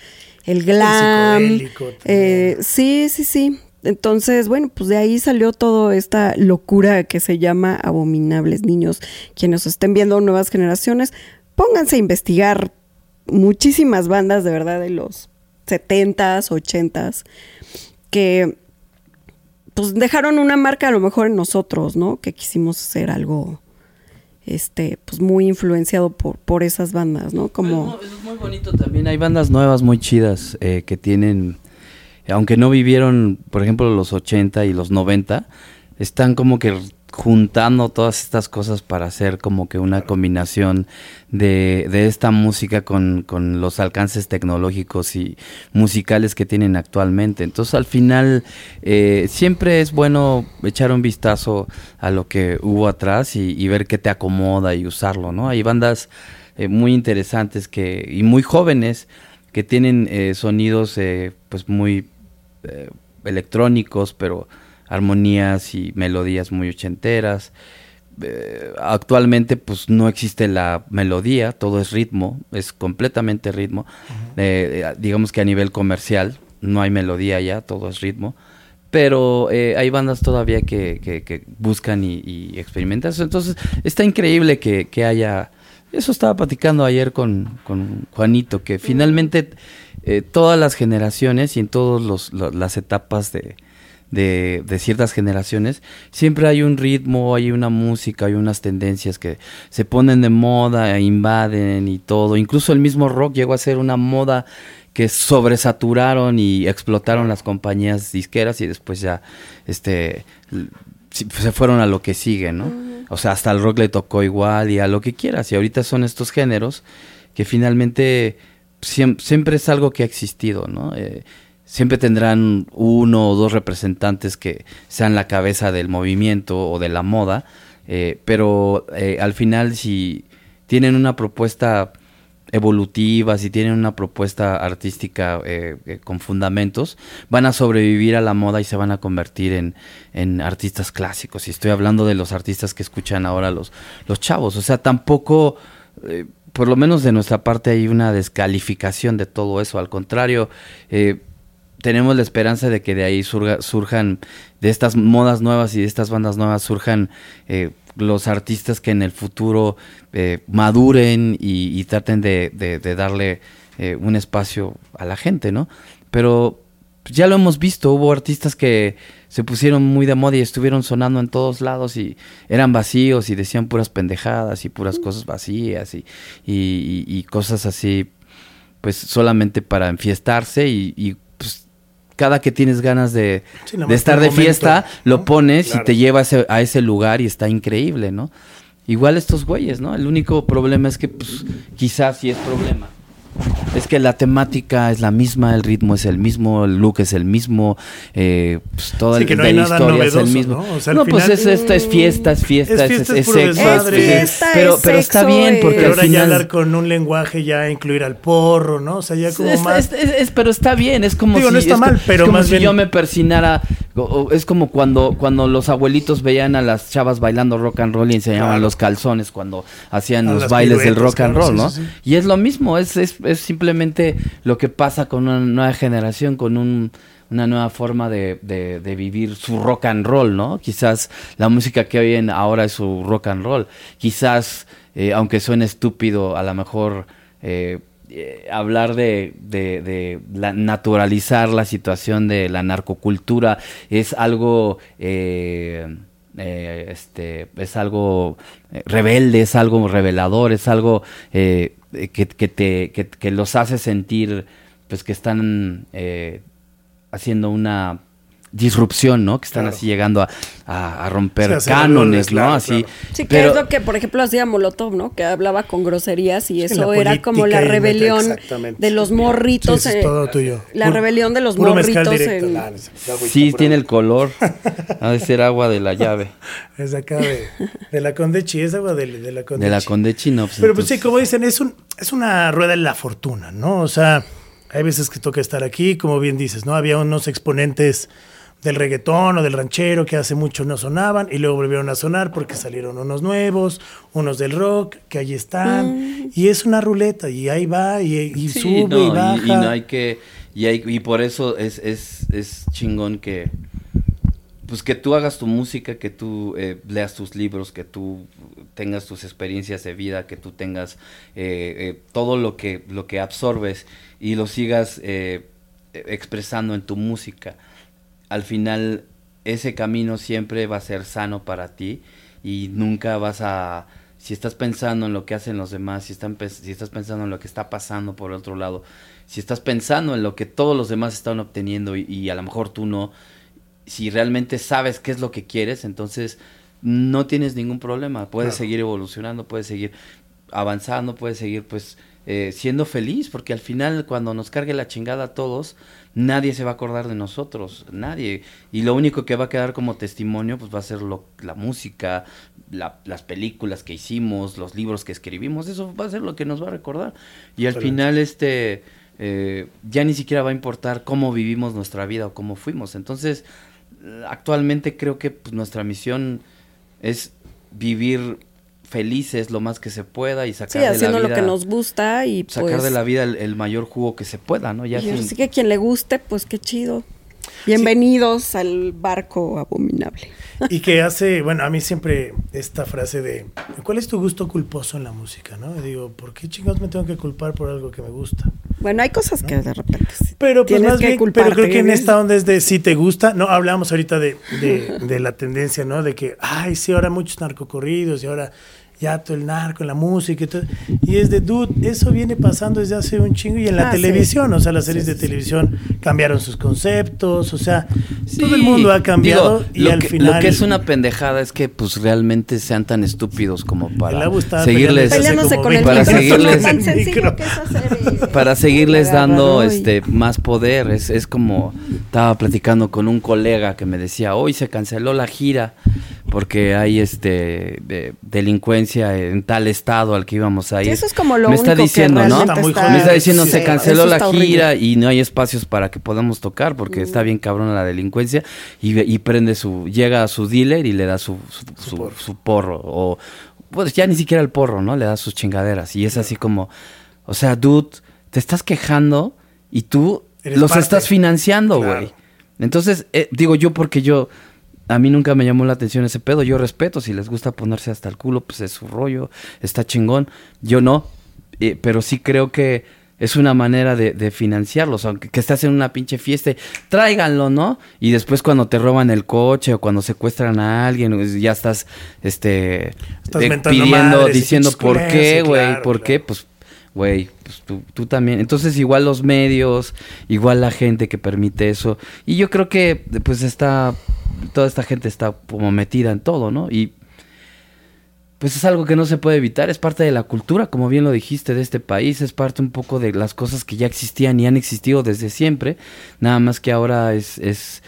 C: el glam. eh, sí, sí, sí. Entonces, bueno, pues de ahí salió toda esta locura que se llama Abominables Niños. Quienes estén viendo nuevas generaciones, pónganse a investigar muchísimas bandas de verdad de los 70s, 80s, que pues dejaron una marca a lo mejor en nosotros, ¿no? Que quisimos hacer algo este, pues muy influenciado por, por esas bandas, ¿no? Como...
B: es muy bonito también, hay bandas nuevas muy chidas eh, que tienen aunque no vivieron, por ejemplo, los 80 y los 90, están como que juntando todas estas cosas para hacer como que una combinación de, de esta música con, con, los alcances tecnológicos y musicales que tienen actualmente. Entonces al final eh, siempre es bueno echar un vistazo a lo que hubo atrás y, ver qué te acomoda y usarlo, ¿no? Hay bandas eh, muy interesantes que, y muy jóvenes que tienen eh, sonidos pues muy eh, electrónicos, pero armonías y melodías muy ochenteras. Eh, actualmente pues no existe la melodía, todo es ritmo, es completamente ritmo. Eh, digamos que a nivel comercial no hay melodía ya, todo es ritmo. Pero hay bandas todavía que, buscan y, experimentan eso. Entonces está increíble que, haya... Eso estaba platicando ayer con, con Juanito, que finalmente eh, todas las generaciones y en todas las etapas de, de, ciertas generaciones, siempre hay un ritmo, hay una música, hay unas tendencias que se ponen de moda, e invaden y todo. Incluso el mismo rock llegó a ser una moda que sobresaturaron y explotaron las compañías disqueras y después ya este se fueron a lo que sigue, ¿no? O sea, hasta el rock le tocó igual y a lo que quieras. Y ahorita son estos géneros que finalmente siempre, es algo que ha existido, ¿no? Eh, siempre tendrán uno o dos representantes que sean la cabeza del movimiento o de la moda, eh, pero eh, al final si tienen una propuesta evolutiva, si tienen una propuesta artística con fundamentos, van a sobrevivir a la moda y se van a convertir en, en, artistas clásicos. Y estoy hablando de los artistas que escuchan ahora los, los chavos. O sea, tampoco por lo menos de nuestra parte hay una descalificación de todo eso. Al contrario, eh, tenemos la esperanza de que de ahí surjan, de estas modas nuevas y de estas bandas nuevas surjan eh, los artistas que en el futuro eh, maduren y, traten de, darle un espacio a la gente, ¿no? Pero ya lo hemos visto, hubo artistas que se pusieron muy de moda y estuvieron sonando en todos lados y eran vacíos y decían puras pendejadas y puras cosas vacías y, cosas así, pues solamente para enfiestarse y, cada que tienes ganas de, estar de fiesta, lo pones y te lleva a ese, lugar y está increíble, ¿no? Igual estos güeyes, ¿no? El único problema es que pues, quizás sí es problema es que la temática es la misma, el ritmo es el mismo, el look es el mismo, eh, pues toda
A: sí, que no hay nada historia es el mismo.
B: No, no pues es, esta es fiesta, es fiesta, es, es, sexo.
C: Es
B: pero, pero está bien porque
A: pero ahora ya hablar con un lenguaje ya incluir al porro, ¿no? O sea, ya como más...
B: pero está bien, es como
A: Digo,
B: si...
A: no está mal, pero más
B: si
A: bien...
B: yo me persinara... Es como cuando, cuando los abuelitos veían a las chavas bailando rock and roll y enseñaban los calzones cuando hacían los bailes del rock and roll, ¿no? Y es lo mismo, es, es, es simplemente lo que pasa con una nueva generación, con una nueva forma de, vivir su rock and roll, ¿no? Quizás la música que oyen ahora es su rock and roll. Quizás, eh, aunque suene estúpido, a lo mejor eh, eh, hablar de, de, naturalizar la situación de la narcocultura es algo eh, este, es algo eh, rebelde, es algo revelador, es algo que, te, que, los hace sentir pues que están haciendo una disrupción, ¿no? Que están así llegando a, romper cánones, ¿no? así.
C: Sí, que es lo que, por ejemplo, hacía Molotov, ¿no? Que hablaba con groserías y eso era como la rebelión de los morritos. Sí, todo tuyo. La rebelión de los morritos.
B: sí, tiene el color. ha de ser agua de la llave.
A: Es acá de, la Condechi, es agua de, la Condechi.
B: De la Condechi, no. Pues
A: Pero pues sí, como dicen, es, un, es una rueda de la fortuna, ¿no? O sea, hay veces que toca estar aquí, como bien dices, ¿no? Había unos exponentes del reggaetón o del ranchero que hace mucho no sonaban y luego volvieron a sonar porque salieron unos nuevos, unos del rock que ahí están mm. y es una ruleta y ahí va y, sube y baja.
B: Y, no hay que y, hay, y por eso es, es, es chingón que pues que tú hagas tu música, que tú eh, leas tus libros, que tú tengas tus experiencias de vida, que tú tengas eh, eh, todo lo que, lo que absorbes y lo sigas expresando en tu música al final ese camino siempre va a ser sano para ti y nunca vas a si estás pensando en lo que hacen los demás, si, están, si estás pensando en lo que está pasando por el otro lado, si estás pensando en lo que todos los demás están obteniendo y, a lo mejor tú no, si realmente sabes qué es lo que quieres, entonces no tienes ningún problema, puedes seguir evolucionando, puedes seguir avanzando, puedes seguir pues eh, siendo feliz, porque al final cuando nos cargue la chingada a todos, nadie se va a acordar de nosotros, nadie. Y lo único que va a quedar como testimonio, pues va a ser lo, la música, las películas que hicimos, los libros que escribimos, eso va a ser lo que nos va a recordar. Y al final, este, eh, ya ni siquiera va a importar cómo vivimos nuestra vida o cómo fuimos. Entonces, actualmente creo que pues, nuestra misión es vivir felices lo más que se pueda y sacar
C: de la vida, lo que nos gusta y
B: sacar de pues la vida el, mayor jugo que se pueda, ¿no?
C: Ya así que quien le guste, pues qué chido. Bienvenidos al barco abominable.
A: Y que hace, bueno, a mí siempre esta frase de, ¿cuál es tu gusto culposo en la música? ¿no? digo, ¿por qué chingados me tengo que culpar por algo que me gusta?
C: Bueno, hay cosas que de repente
A: pero pues más bien, pero creo que en esta onda es de si te gusta, no, hablamos ahorita de, de, de la tendencia, ¿no? De que, ay, sí, ahora muchos narcocorridos y ahora ya todo el narco, la música y todo. Y es de, dude, eso viene pasando desde hace un chingo y en la ah, televisión, o sea, las series de televisión cambiaron sus conceptos, o sea, todo el mundo ha cambiado y al final...
B: Lo que es una pendejada es que pues realmente sean tan estúpidos como para seguirles... para seguirles, para seguirles dando este más poder. Es, es como, estaba platicando con un colega que me decía, hoy se canceló la gira porque hay este delincuencia en tal estado al que íbamos a ir.
C: Eso es como lo
B: me
C: está
B: diciendo, ¿no? me está diciendo se canceló la gira y no hay espacios para que podamos tocar porque está bien cabrón la delincuencia y, prende su llega a su dealer y le da su su, porro. o pues ya ni siquiera el porro, ¿no? Le da sus chingaderas y es así como, o sea, dude, te estás quejando y tú los estás financiando, güey. Entonces, eh, digo yo porque yo a mí nunca me llamó la atención ese pedo. Yo respeto, si les gusta ponerse hasta el culo, pues es su rollo, está chingón. Yo no, eh, pero sí creo que es una manera de, financiarlos, aunque que estás en una pinche fiesta, tráiganlo, ¿no? Y después cuando te roban el coche o cuando secuestran a alguien, pues, ya estás, este, pidiendo, diciendo, ¿por qué, güey? ¿Por qué? Pues güey, pues tú, tú, también. Entonces, igual los medios, igual la gente que permite eso. Y yo creo que, pues, está, toda esta gente está como metida en todo, ¿no? Y, pues es algo que no se puede evitar, es parte de la cultura, como bien lo dijiste, de este país, es parte un poco de las cosas que ya existían y han existido desde siempre, nada más que ahora es, es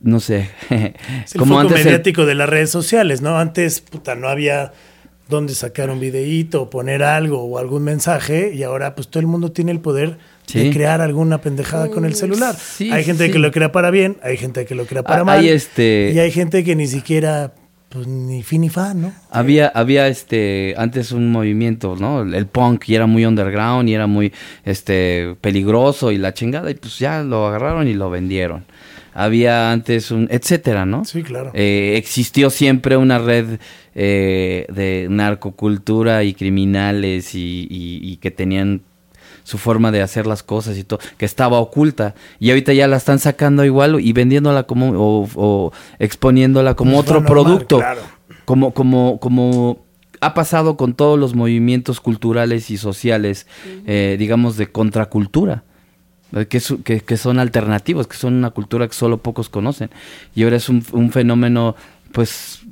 B: no sé,
A: como el antes mediático de las redes sociales, ¿no? Antes, puta, no había donde sacar un videíto o poner algo o algún mensaje y ahora pues todo el mundo tiene el poder de crear alguna pendejada con el celular. hay gente que lo crea para bien, hay gente que lo crea para ah, mal este... y hay gente que ni siquiera pues ni fin ni fan, ¿no?
B: Había, había este, antes un movimiento, ¿no? El punk y era muy underground y era muy, este, peligroso y la chingada y pues ya lo agarraron y lo vendieron había antes un, etcétera, ¿no?
A: Sí, claro.
B: Eh, existió siempre una red eh, de narcocultura y criminales y, y, que tenían su forma de hacer las cosas y todo, que estaba oculta. Y ahorita ya la están sacando igual y vendiéndola como, o, exponiéndola como pues otro producto. Como, como, como ha pasado con todos los movimientos culturales y sociales, eh, digamos, de contracultura. Que, que, son alternativos, que son una cultura que solo pocos conocen. Y ahora es un, fenómeno, pues,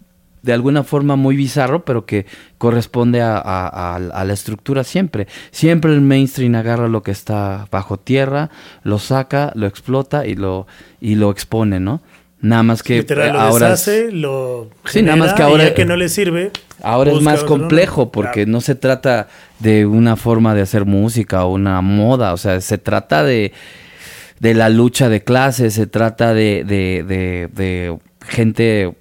B: de alguna forma muy bizarro, pero que corresponde a, la estructura siempre. Siempre el mainstream agarra lo que está bajo tierra, lo saca, lo explota y lo, y lo expone, ¿no? Nada más que
A: Literal, lo
B: ahora
A: deshace, lo
B: sí, nada más que ahora
A: que no le sirve.
B: Ahora es más complejo porque no se trata de una forma de hacer música o una moda, o sea, se trata de, de la lucha de clases, se trata de, de, de, de gente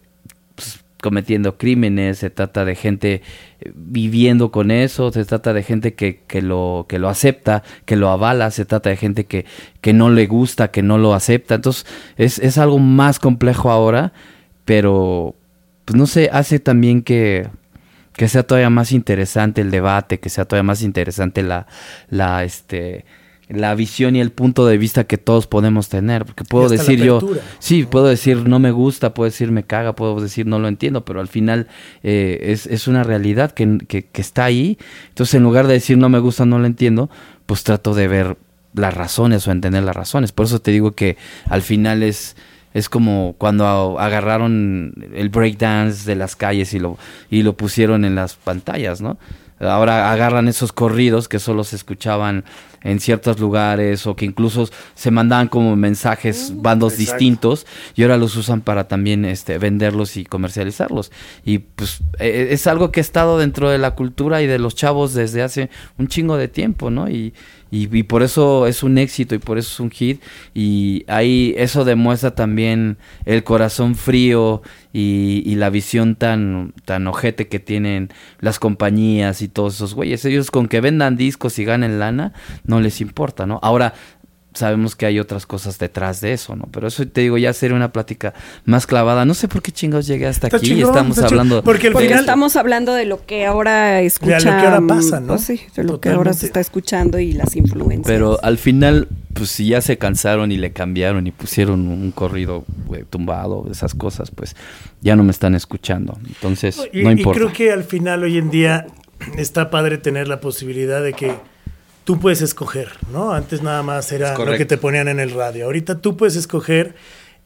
B: cometiendo crímenes, se trata de gente eh, viviendo con eso, se trata de gente que, que, lo, que lo acepta, que lo avala, se trata de gente que, que no le gusta, que no lo acepta. Entonces es, es algo más complejo ahora, pero pues no sé, hace también que, que sea todavía más interesante el debate, que sea todavía más interesante la, la, este, la visión y el punto de vista que todos podemos tener. Porque puedo decir yo, sí, puedo decir no me gusta, puedo decir me caga, puedo decir no lo entiendo, pero al final eh, es, es, una realidad que, que, que, está ahí. Entonces, en lugar de decir no me gusta, no lo entiendo, pues trato de ver las razones o entender las razones. Por eso te digo que al final es es como cuando agarraron el breakdance de las calles y lo, y lo pusieron en las pantallas, ¿no? Ahora agarran esos corridos que solo se escuchaban en ciertos lugares o que incluso se mandaban como mensajes mm, bandos distintos y ahora los usan para también este venderlos y comercializarlos. Y pues e, e, es algo que ha estado dentro de la cultura y de los chavos desde hace un chingo de tiempo no y y, por eso es un éxito y por eso es un hit. Y ahí eso demuestra también el corazón frío y, la visión tan, tan ojete que tienen las compañías y todos esos güeyes. Ellos con que vendan discos y ganen lana, no les importa, ¿no? Ahora, sabemos que hay otras cosas detrás de eso, ¿no? Pero eso te digo, ya sería una plática más clavada. No sé por qué chingados llegué hasta aquí y estamos hablando.
C: Porque, al final, estamos hablando de lo que ahora escuchan. De lo que ahora pasa, ¿no? Pues sí, de lo que ahora se está escuchando y las influencias.
B: Pero al final, pues si ya se cansaron y le cambiaron y pusieron un corrido tumbado, esas cosas, pues ya no me están escuchando. Entonces, no importa.
A: Y creo que al final, hoy en día, está padre tener la posibilidad de que tú puedes escoger, ¿no? Antes nada más era lo que te ponían en el radio. Ahorita tú puedes escoger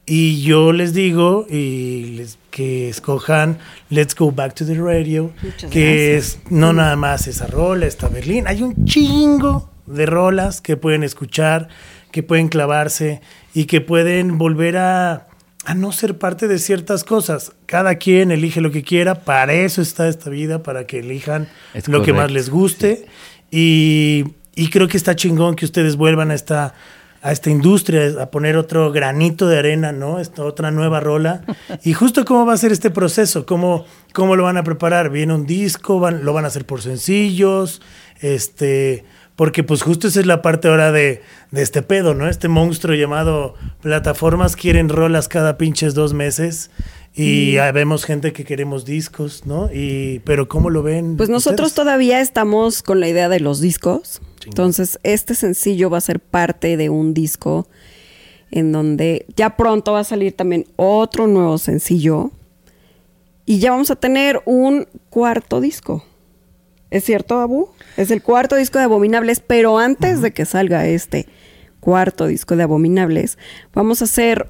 A: y yo les digo y les, que escojan Let's Go Back to the Radio, que es no nada más esa rola, esta Berlín. Hay un chingo de rolas que pueden escuchar, que pueden clavarse y que pueden volver a, a no ser parte de ciertas cosas. Cada quien elige lo que quiera, para eso está esta vida, para que elijan lo que más les guste. Y y creo que está chingón que ustedes vuelvan a esta, a esta industria, a poner otro granito de arena, ¿no? Esta otra nueva rola. Y justo cómo va a ser este proceso, cómo, cómo lo van a preparar. Viene un disco, lo van a hacer por sencillos, este, porque pues justo esa es la parte ahora de, de este pedo, ¿no? Este monstruo llamado plataformas quieren rolas cada pinches dos meses. Y vemos gente que queremos discos, ¿no? Y, pero ¿cómo lo ven?
C: Pues nosotros todavía estamos con la idea de los discos. Entonces, este sencillo va a ser parte de un disco en donde ya pronto va a salir también otro nuevo sencillo. Y ya vamos a tener un cuarto disco. ¿Es cierto, Abu? Es el cuarto disco de Abominables, pero antes de que salga este cuarto disco de Abominables, vamos a hacer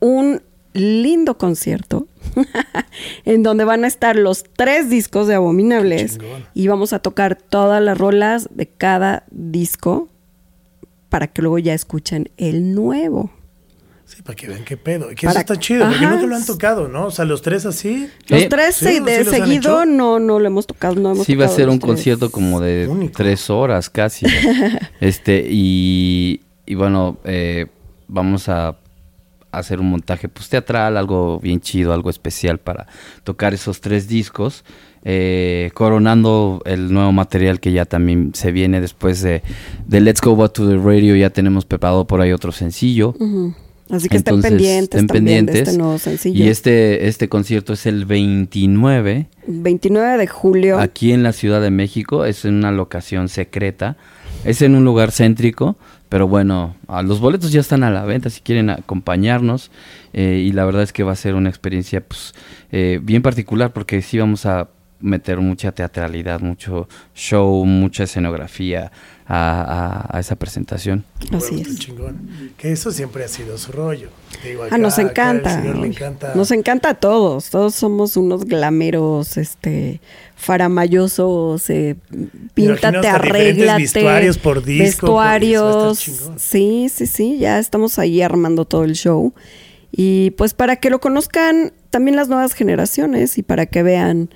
C: un lindo concierto en donde van a estar los tres discos de Abominables y vamos a tocar todas las rolas de cada disco para que luego ya escuchen el nuevo.
A: Sí, para que vean qué pedo. Que eso está chido, porque nunca lo han tocado, ¿no? O sea, los tres así.
C: Los tres de seguido no, no lo hemos tocado. No hemos
B: sí, va a ser un concierto como de tres horas casi. este, y, y bueno, eh, vamos a hacer un montaje pues teatral, algo bien chido, algo especial para tocar esos tres discos, eh, coronando el nuevo material que ya también se viene después de, de, Let's Go Back to the Radio, ya tenemos preparado por ahí otro sencillo.
C: Así que estén pendientes
B: estén
C: también
B: pendientes.
C: de este nuevo sencillo.
B: Y este, este concierto es el 29
C: 29 de julio.
B: aquí en la Ciudad de México. Es en una locación secreta. Es en un lugar céntrico. Pero bueno, a los boletos ya están a la venta si quieren acompañarnos. eh, y la verdad es que va a ser una experiencia pues, eh, bien particular porque sí vamos a meter mucha teatralidad, mucho show, mucha escenografía a, a- a esa presentación.
C: Así
A: Bueno,
C: es.
A: chingón. Que eso siempre ha sido su rollo. Digo,
C: Ah, nos
A: acá
C: encanta.
A: señor le encanta.
C: Nos encanta a todos. Todos somos unos glameros, este, faramayosos, eh, píntate,
A: hasta diferentes
C: arréglate.
A: vestuarios por disco, por-
C: Vestuarios. sí, sí, sí. Ya estamos ahí armando todo el show. Y pues para que lo conozcan también las nuevas generaciones y para que vean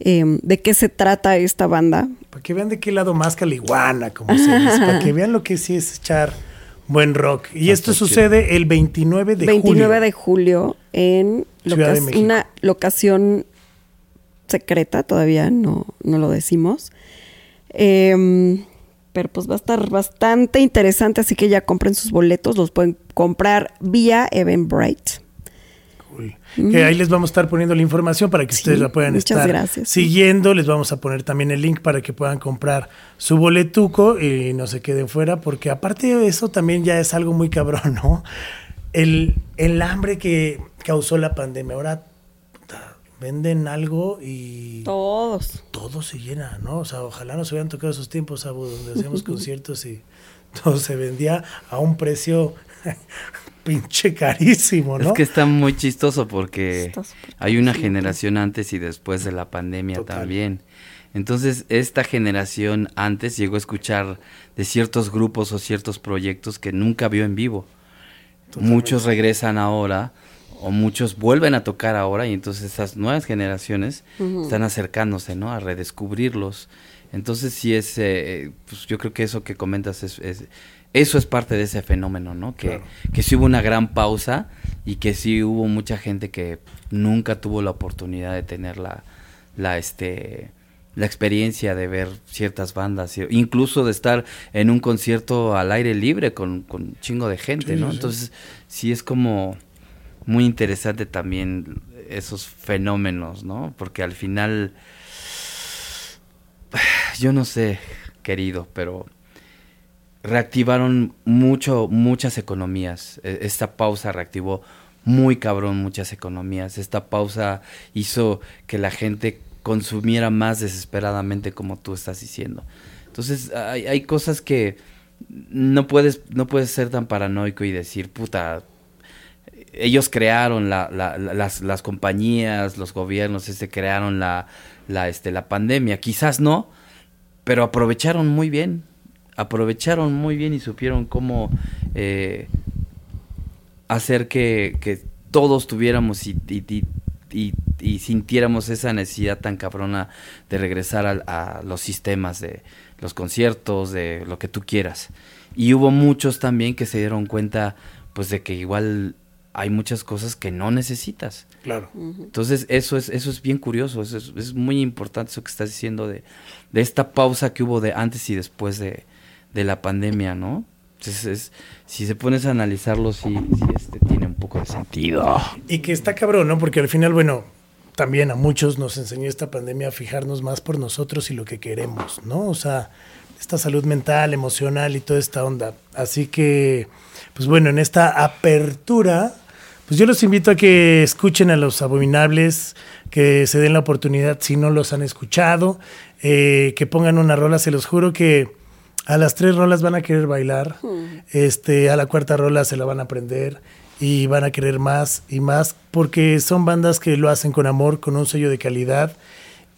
C: eh, de qué se trata esta banda.
A: Para que vean de qué lado más caliguana, como se dice. Para que vean lo que sí es echar buen rock. Y esto
B: chido.
A: sucede el 29 de
C: 29
A: julio.
C: de julio en
A: Ciudad de
C: loca-
A: México.
C: una locación secreta, todavía no, no lo decimos. Em, pero pues va a estar bastante interesante, así que ya compren sus boletos, los pueden comprar vía Eventbrite.
A: Cool. Que ahí les vamos a estar poniendo la información para que
C: Sí,
A: ustedes la puedan
C: muchas
A: estar
C: gracias.
A: siguiendo. Les vamos a poner también el link para que puedan comprar su boletuco y no se queden fuera, porque aparte de eso también ya es algo muy cabrón, ¿no? El, el hambre que causó la pandemia. Ahora venden algo y
C: Todos.
A: todo se llena, ¿no? O sea, ojalá nos hubieran tocado esos tiempos, Abu, donde hacíamos conciertos y todo se vendía a un precio pinche carísimo, ¿no?
B: Es que está muy chistoso porque hay una generación antes y después de la pandemia
A: Total.
B: también. Entonces, esta generación antes llegó a escuchar de ciertos grupos o ciertos proyectos que nunca vio en vivo. Muchos regresan ahora o muchos vuelven a tocar ahora y entonces estas nuevas generaciones están acercándose, ¿no? A redescubrirlos. Entonces sí es, eh, pues yo creo que eso que comentas es, es- eso es parte de ese fenómeno, ¿no? Que,
A: Claro.
B: que sí hubo una gran pausa y que sí hubo mucha gente que nunca tuvo la oportunidad de tener la, la este la experiencia de ver ciertas bandas, y- incluso de estar en un concierto al aire libre con, con un chingo de gente,
A: Sí,
B: ¿no?
A: sí.
B: Entonces, sí es como muy interesante también esos fenómenos, ¿no? Porque al final, yo no sé, querido, pero reactivaron mucho, muchas economías. E- Esta pausa reactivó muy cabrón muchas economías. Esta pausa hizo que la gente consumiera más desesperadamente como tú estás diciendo. Entonces hay, hay cosas que no puedes, no puedes ser tan paranoico y decir, puta, ellos crearon la, la- la- las, las compañías, los gobiernos, este, crearon la, la, este, la pandemia. Quizás no, pero aprovecharon muy bien. Aprovecharon muy bien y supieron cómo eh, hacer que, que todos tuviéramos y, y- sintiéramos esa necesidad tan cabrona de regresar al- a, los sistemas de los conciertos, de lo que tú quieras. Y hubo muchos también que se dieron cuenta pues de que igual hay muchas cosas que no necesitas.
A: Claro.
B: Entonces, eso es, eso es bien curioso, eso es, es muy importante eso que estás diciendo de, de esta pausa que hubo de antes y después de, de la pandemia, ¿no? Entonces, es- si se pones a analizarlo, sí, sí este, tiene un poco de sentido.
A: Y que está cabrón, ¿no? Porque al final, bueno, también a muchos nos enseñó esta pandemia a fijarnos más por nosotros y lo que queremos, ¿no? O sea, esta salud mental, emocional y toda esta onda. Así que, pues bueno, en esta apertura, pues yo los invito a que escuchen a los abominables, que se den la oportunidad si no los han escuchado, eh, que pongan una rola, se los juro que a las tres rolas van a querer bailar, este, a la cuarta rola se la van a aprender y van a querer más y más porque son bandas que lo hacen con amor, con un sello de calidad.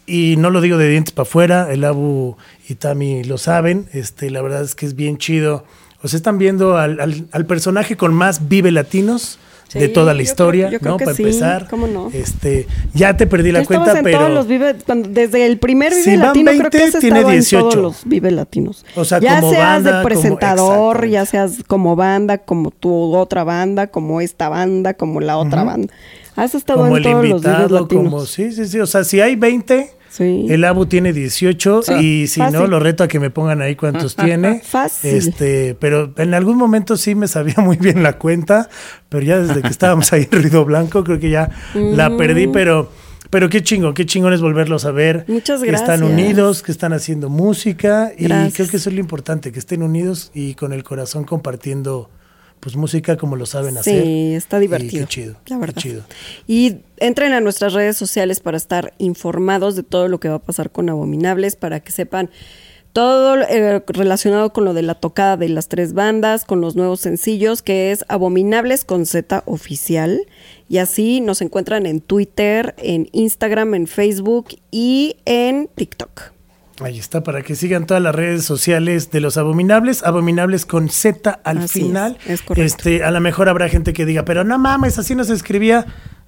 A: Y no lo digo de dientes para afuera, el Abu y Tami lo saben, este, la verdad es que es bien chido. O sea, están viendo al, al- al personaje con más vive latinos de
C: Sí,
A: toda la
C: creo-
A: historia,
C: creo
A: ¿no? Para
C: sí,
A: empezar.
C: ¿cómo no?
A: Este, ya te perdí la
C: Ya
A: cuenta,
C: en
A: pero
C: todos los Vive, desde el primer Vive
A: Si
C: Latino creo
A: 20,
C: que has
A: tiene
C: estado en
A: 18.
C: todos los Vive Latinos.
A: O sea,
C: ya
A: como
C: seas
A: banda,
C: de
A: como-
C: presentador, ya
A: exactamente.
C: seas como banda, como tu otra banda, como esta banda, como la otra banda. Has estado
A: como
C: en
A: el
C: todos los Vive
A: invitado,
C: Latinos.
A: como sí, sí, sí. O sea, si hay 20, El Abu tiene 18 y si no, lo reto a que me pongan ahí cuántos tiene.
C: Fácil.
A: Este, pero en algún momento sí me sabía muy bien la cuenta, pero ya desde que estábamos ahí en Ruido Blanco creo que ya la perdí, pero pero qué chingón, qué chingón es volverlos a ver.
C: Muchas
A: gracias. Que están unidos, que están haciendo música. Y creo que eso es lo importante, que estén unidos y con el corazón compartiendo pues música como lo saben hacer.
C: Sí, está divertido.
A: qué chido.
C: La verdad.
A: Qué chido.
C: Y entren a nuestras redes sociales para estar informados de todo lo que va a pasar con Abominables, para que sepan todo eh, relacionado con lo de la tocada de las tres bandas, con los nuevos sencillos, que es Abominables con Z oficial. Y así nos encuentran en Twitter, en Instagram, en Facebook y en TikTok.
A: Ahí está, para que sigan todas las redes sociales de los abominables, abominables con Z al final.
C: Es, correcto.
A: Este, a lo mejor habrá gente que diga, pero no mames, así no se escribía.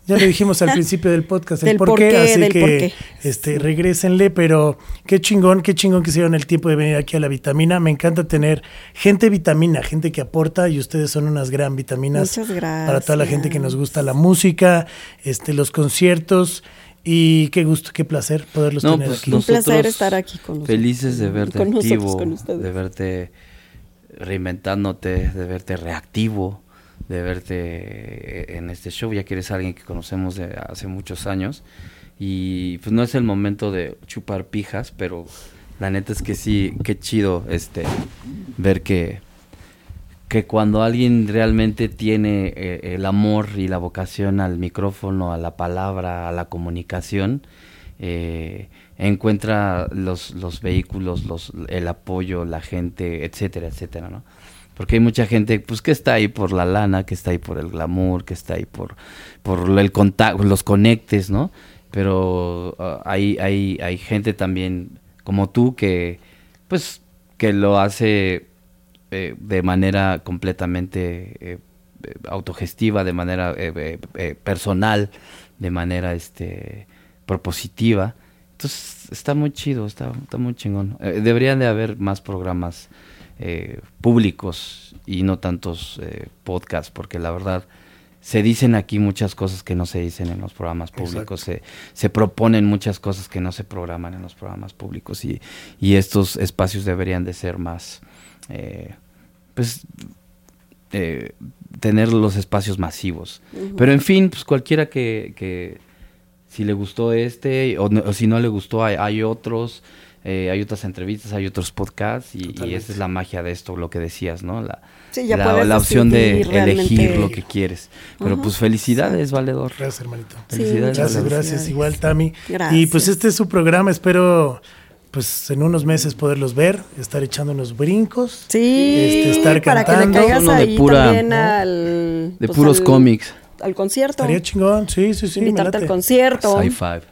A: Ya le dijimos al principio del podcast el por qué, así que este regrésenle, pero qué chingón, qué chingón que hicieron el tiempo de venir aquí a la vitamina. Me encanta tener gente vitamina, gente que aporta y ustedes son unas gran vitaminas
C: Muchas gracias.
A: para toda la gente que nos gusta la música, este los conciertos. Y qué gusto, qué placer poderlos tener
B: pues
A: aquí.
C: Un placer estar aquí con nosotros.
B: Felices de verte activo, de verte reinventándote, de verte reactivo de verte en este show, ya que eres alguien que conocemos de hace muchos años. Y pues no es el momento de chupar pijas, pero la neta es que sí, qué chido este ver que, que cuando alguien realmente tiene eh, el amor y la vocación al micrófono, a la palabra, a la comunicación, eh, encuentra los, los vehículos, los, el apoyo, la gente, etcétera, etcétera, ¿no? Porque hay mucha gente pues que está ahí por la lana, que está ahí por el glamour, que está ahí por, por el contacto, los conectes, ¿no? Pero uh, hay, hay, hay gente también como tú que pues que lo hace eh, de manera completamente eh, autogestiva, de manera eh, personal, de manera este propositiva. Entonces está muy chido, está, está muy chingón. deberían de haber más programas eh, públicos y no tantos eh, podcasts, porque la verdad se dicen aquí muchas cosas que no se dicen en los programas públicos, se, se, proponen muchas cosas que no se programan en los programas públicos y, y estos espacios deberían de ser más, eh, pues, tener los espacios masivos. Pero en fin, pues cualquiera que, que si le gustó este o, si no le gustó hay, hay otros. Eh, hay otras entrevistas, hay otros podcasts y, esa es la magia de esto, lo que decías, ¿no? La, la, opción de elegir lo que quieres. Pero pues felicidades, Valedor.
A: Gracias, hermanito.
C: Felicidades.
A: gracias, gracias. Igual, Tami. Y pues este es su programa, espero pues en unos meses poderlos ver, estar echando unos brincos,
C: sí,
A: este, estar
C: para
A: cantando.
C: Que le de pura, al,
B: de pues, puros cómics.
C: Al concierto.
A: Estaría chingón, sí, sí, sí.
C: Invitarte al concierto.
B: High five.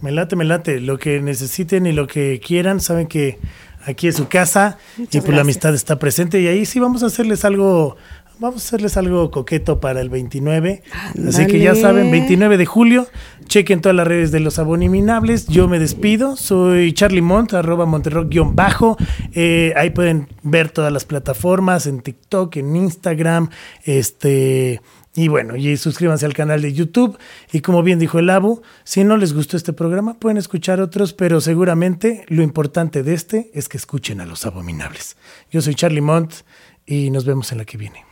A: Me late, me late. Lo que necesiten y lo que quieran, saben que aquí es su casa y pues la amistad está presente. Y ahí sí vamos a hacerles algo, vamos a hacerles algo coqueto para el 29. Así que ya saben, 29 de julio, chequen todas las redes de los aboniminables. Yo me despido, soy Charlie Mont, arroba Monterrock-bajo. Eh, ahí pueden ver todas las plataformas, en TikTok, en Instagram, este y bueno, y suscríbanse al canal de YouTube. Y como bien dijo el Abu, si no les gustó este programa, pueden escuchar otros, pero seguramente lo importante de este es que escuchen a los abominables. Yo soy Charlie Mont y nos vemos en la que viene.